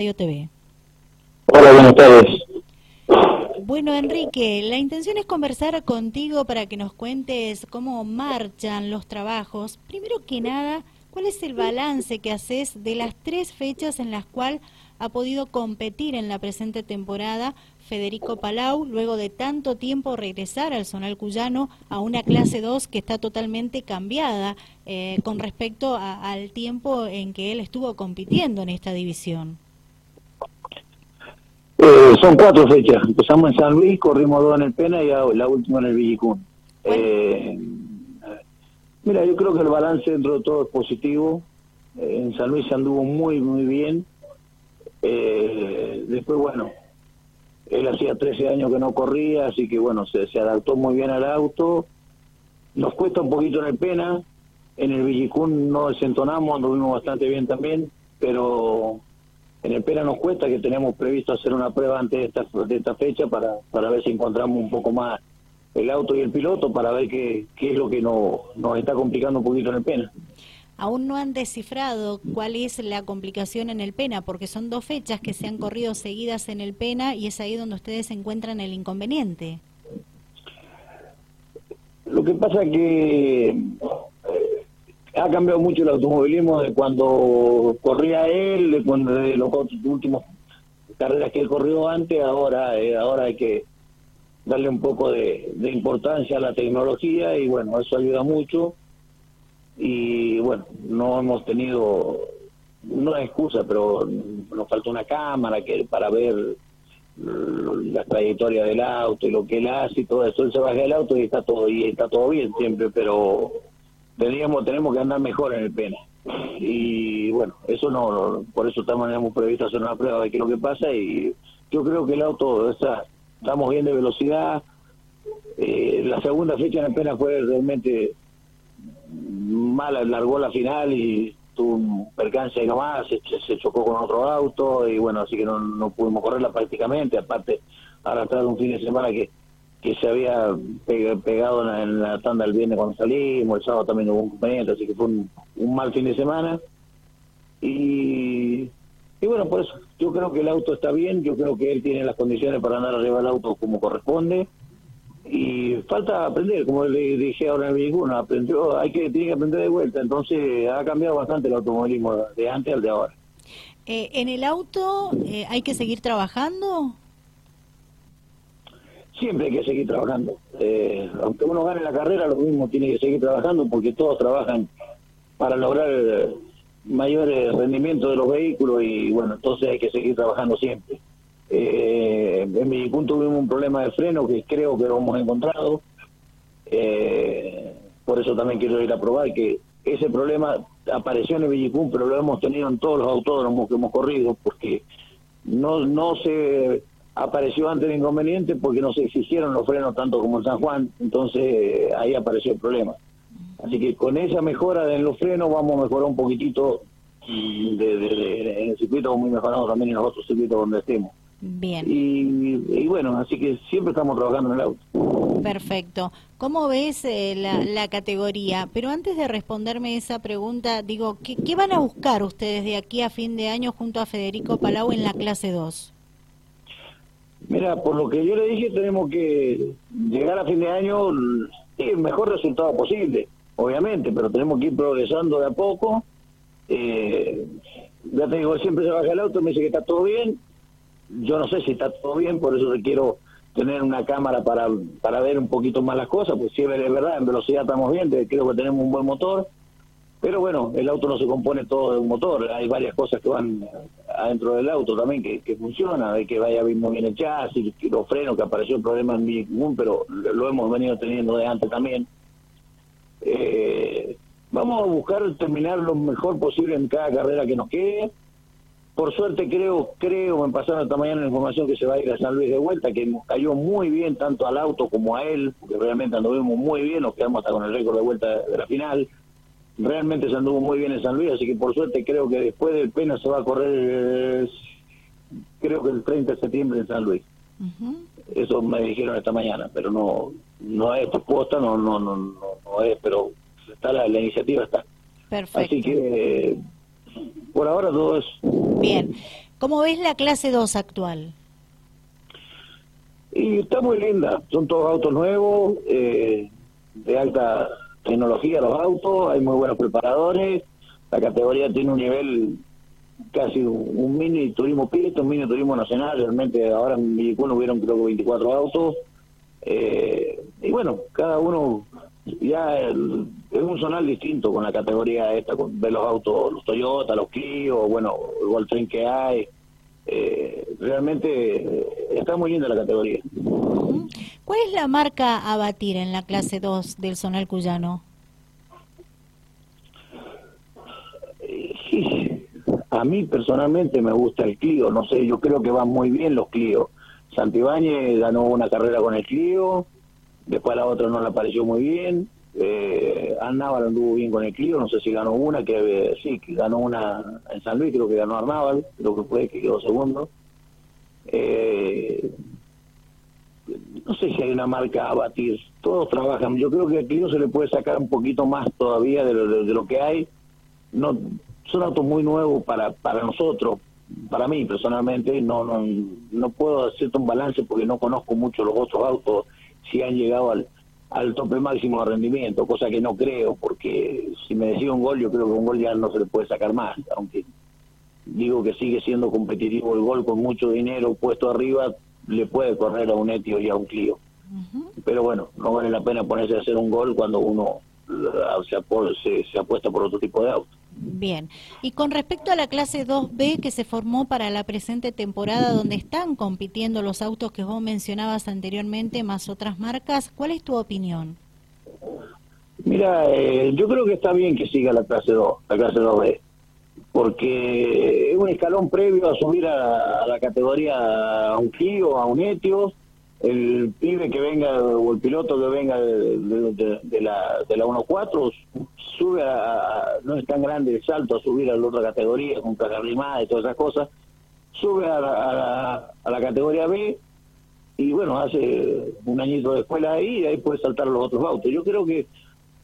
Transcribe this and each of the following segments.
TV. Hola, buenas tardes. Bueno, Enrique, la intención es conversar contigo para que nos cuentes cómo marchan los trabajos. Primero que nada, ¿cuál es el balance que haces de las tres fechas en las cuales ha podido competir en la presente temporada Federico Palau, luego de tanto tiempo regresar al Zonal Cuyano a una clase 2 que está totalmente cambiada eh, con respecto al tiempo en que él estuvo compitiendo en esta división? Eh, son cuatro fechas. Empezamos en San Luis, corrimos dos en el Pena y la última en el Villicún. Eh, mira, yo creo que el balance dentro de todo es positivo. Eh, en San Luis se anduvo muy, muy bien. después, bueno, él hacía 13 años que no corría, así que bueno, se, se adaptó muy bien al auto. Nos cuesta un poquito en el Pena. En el Villicún no desentonamos, anduvimos bastante bien también, pero en el Pera nos cuesta que tenemos previsto hacer una prueba antes de esta, de esta fecha para, para ver si encontramos un poco más el auto y el piloto para ver qué, qué es lo que no, nos está complicando un poquito en el Pena. Aún no han descifrado cuál es la complicación en el Pena, porque son dos fechas que se han corrido seguidas en el Pena y es ahí donde ustedes encuentran el inconveniente. Lo que pasa que ha cambiado mucho el automovilismo de cuando corría él, de cuando de los últimos carreras que él corrió antes, ahora eh, ahora hay que darle un poco de, importancia a la tecnología y bueno, eso ayuda mucho. Y bueno, no hemos tenido, no es excusa, pero nos falta una cámara que para ver la trayectoria del auto y lo que él hace y todo eso, él se baja del auto y está todo y está todo bien siempre, pero teníamos, tenemos que andar mejor en el pena. Y bueno, eso no, por eso estamos, tenemos previsto hacer una prueba de qué es lo que pasa y yo creo que el auto está, estamos bien de velocidad. Eh, la segunda fecha en el pena fue realmente mala, largó la final y tuvo un percance nomás, se, se chocó con otro auto y bueno, así que no, no pudimos correrla prácticamente, aparte arrastrar un fin de semana que que se había pegado en la, tanda el viernes cuando salimos, el sábado también hubo un compañero, así que fue un, mal fin de semana. Y, y bueno, por eso yo creo que el auto está bien, yo creo que él tiene las condiciones para andar arriba del auto como corresponde. Y falta aprender, como le dije ahora en vehículo, aprendió, hay que, tiene que aprender de vuelta, entonces ha cambiado bastante el automovilismo de antes al de ahora. Eh, ¿En el auto eh, hay que seguir trabajando? Siempre hay que seguir trabajando. Eh, aunque uno gane la carrera, lo mismo tiene que seguir trabajando porque todos trabajan para lograr eh, mayores rendimientos de los vehículos y bueno, entonces hay que seguir trabajando siempre. Eh, en punto tuvimos un problema de freno que creo que lo hemos encontrado. por eso también quiero ir a probar que ese problema apareció en el Villicún, pero lo hemos tenido en todos los autódromos que hemos corrido, porque no, no se apareció antes el inconveniente porque no se exigieron los frenos tanto como en San Juan, entonces ahí apareció el problema. Así que con esa mejora en los frenos vamos a mejorar un poquitito de, en el circuito muy mejorado también en los otros circuitos donde estemos. Bien. Y, bueno, así que siempre estamos trabajando en el auto. Perfecto. ¿Cómo ves eh, la, categoría? Pero antes de responderme esa pregunta, digo, ¿qué, ¿qué van a buscar ustedes de aquí a fin de año junto a Federico Palau en la clase 2? Mira, por lo que yo le dije, tenemos que llegar a fin de año el mejor resultado posible, obviamente, pero tenemos que ir progresando de a poco. Eh, ya te digo, siempre se baja el auto, me dice que está todo bien. Yo no sé si está todo bien, por eso quiero tener una cámara para, para ver un poquito más las cosas, pues si es verdad, en velocidad estamos bien, creo que tenemos un buen motor pero bueno, el auto no se compone todo de un motor, hay varias cosas que van adentro del auto también que, funcionan, hay que vaya bien el chasis, los frenos, que apareció el problema en común, pero lo hemos venido teniendo de antes también. Eh, vamos a buscar terminar lo mejor posible en cada carrera que nos quede. Por suerte creo, creo, me pasaron esta mañana la información que se va a ir a San Luis de vuelta, que cayó muy bien tanto al auto como a él, porque realmente anduvimos muy bien, nos quedamos hasta con el récord de vuelta de la final realmente se anduvo muy bien en San Luis, así que por suerte creo que después del Pena se va a correr, creo que el 30 de septiembre en San Luis. Eso me dijeron esta mañana, pero no no es propuesta, no no no no, es, pero está la, iniciativa está. Perfecto. Así que por ahora todo es bien. ¿Cómo ves la clase 2 actual? Y está muy linda, son todos autos nuevos, eh, de alta tecnología los autos, hay muy buenos preparadores, la categoría tiene un nivel casi un, mini turismo pista, un mini turismo nacional, realmente ahora en Villicuno hubieron creo que 24 autos, eh, y bueno, cada uno ya es un zonal distinto con la categoría esta, con ver los autos, los Toyota, los Clio, bueno, el tren que hay, eh, realmente está muy linda la categoría. ¿Cuál es la marca a batir en la clase 2 del zonal cuyano? Sí, a mí personalmente me gusta el Clio, no sé, yo creo que van muy bien los Clio. Santibáñez ganó una carrera con el Clio, después la otra no le pareció muy bien. Eh, Arnábal anduvo bien con el Clio, no sé si ganó una, que sí, que ganó una en San Luis, creo que ganó Arnábal, creo que fue, que quedó segundo. Eh, no sé si hay una marca a batir, todos trabajan, yo creo que el Clio se le puede sacar un poquito más todavía de lo, de lo que hay. No, son autos muy nuevos para, para nosotros, para mí personalmente, no, no, no puedo hacerte un balance porque no conozco mucho los otros autos, si han llegado al, al tope máximo de rendimiento, cosa que no creo, porque si me decía un gol, yo creo que un gol ya no se le puede sacar más, aunque digo que sigue siendo competitivo el gol con mucho dinero puesto arriba, le puede correr a un Etio y a un Clio. Pero bueno, no vale la pena ponerse a hacer un gol cuando uno se, se apuesta por otro tipo de auto. Bien, y con respecto a la clase 2B que se formó para la presente temporada, donde están compitiendo los autos que vos mencionabas anteriormente, más otras marcas, ¿cuál es tu opinión? Mira, eh, yo creo que está bien que siga la clase 2, la clase 2B, porque es un escalón previo a subir a, la categoría a un Clio, a un Etios, el pibe que venga o el piloto que venga de, la de la 1.4 sube a, no es tan grande el salto a subir a la otra categoría con carrimada y todas esas cosas sube a la, a la, categoría B y bueno hace un añito de escuela ahí y ahí puede saltar los otros autos. Yo creo que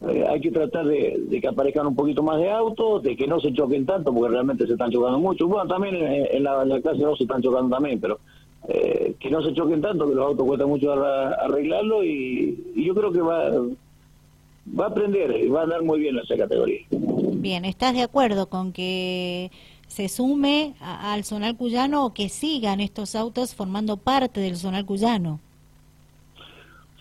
eh, hay que tratar de, que aparezcan un poquito más de autos, de que no se choquen tanto, porque realmente se están chocando mucho. Bueno, también en, la, clase 2 se están chocando también, pero eh, que no se choquen tanto, que los autos cuesta mucho arreglarlo y, yo creo que va, va a aprender y va a andar muy bien en esa categoría. Bien, ¿estás de acuerdo con que se sume al zonal cuyano o que sigan estos autos formando parte del zonal cuyano?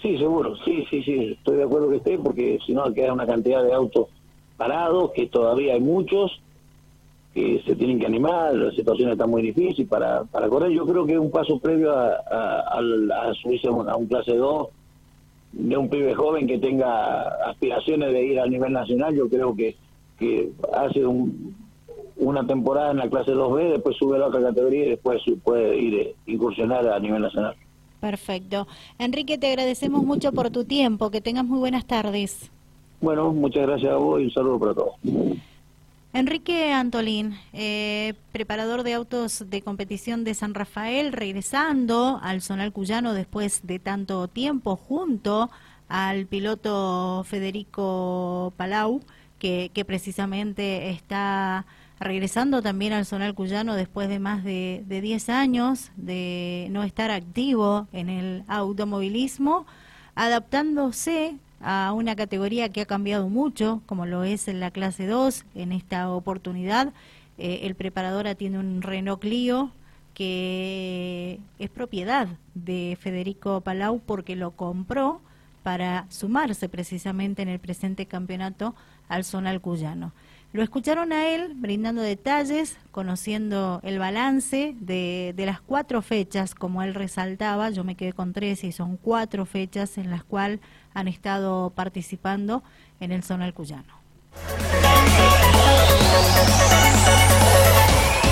Sí, seguro, sí, sí, sí, estoy de acuerdo que esté porque si no queda una cantidad de autos parados, que todavía hay muchos, que se tienen que animar, la situación está muy difícil para, para correr. Yo creo que es un paso previo a, a, subirse a un clase 2 de un pibe joven que tenga aspiraciones de ir a nivel nacional. Yo creo que, que hace un, una temporada en la clase 2B, después sube a la otra categoría y después puede ir a eh, incursionar a nivel nacional. Perfecto. Enrique, te agradecemos mucho por tu tiempo. Que tengas muy buenas tardes. Bueno, muchas gracias a vos y un saludo para todos. Enrique Antolín, eh, preparador de autos de competición de San Rafael, regresando al Zonal Cuyano después de tanto tiempo junto al piloto Federico Palau, que, precisamente está regresando también al Zonal Cuyano después de más de, de 10 años de no estar activo en el automovilismo, adaptándose a una categoría que ha cambiado mucho, como lo es en la clase 2. En esta oportunidad, eh, el preparador tiene un Renault Clio que es propiedad de Federico Palau porque lo compró para sumarse precisamente en el presente campeonato al zonal cuyano. Lo escucharon a él brindando detalles, conociendo el balance de, las cuatro fechas, como él resaltaba, yo me quedé con tres y son cuatro fechas en las cuales han estado participando en el zonal cuyano.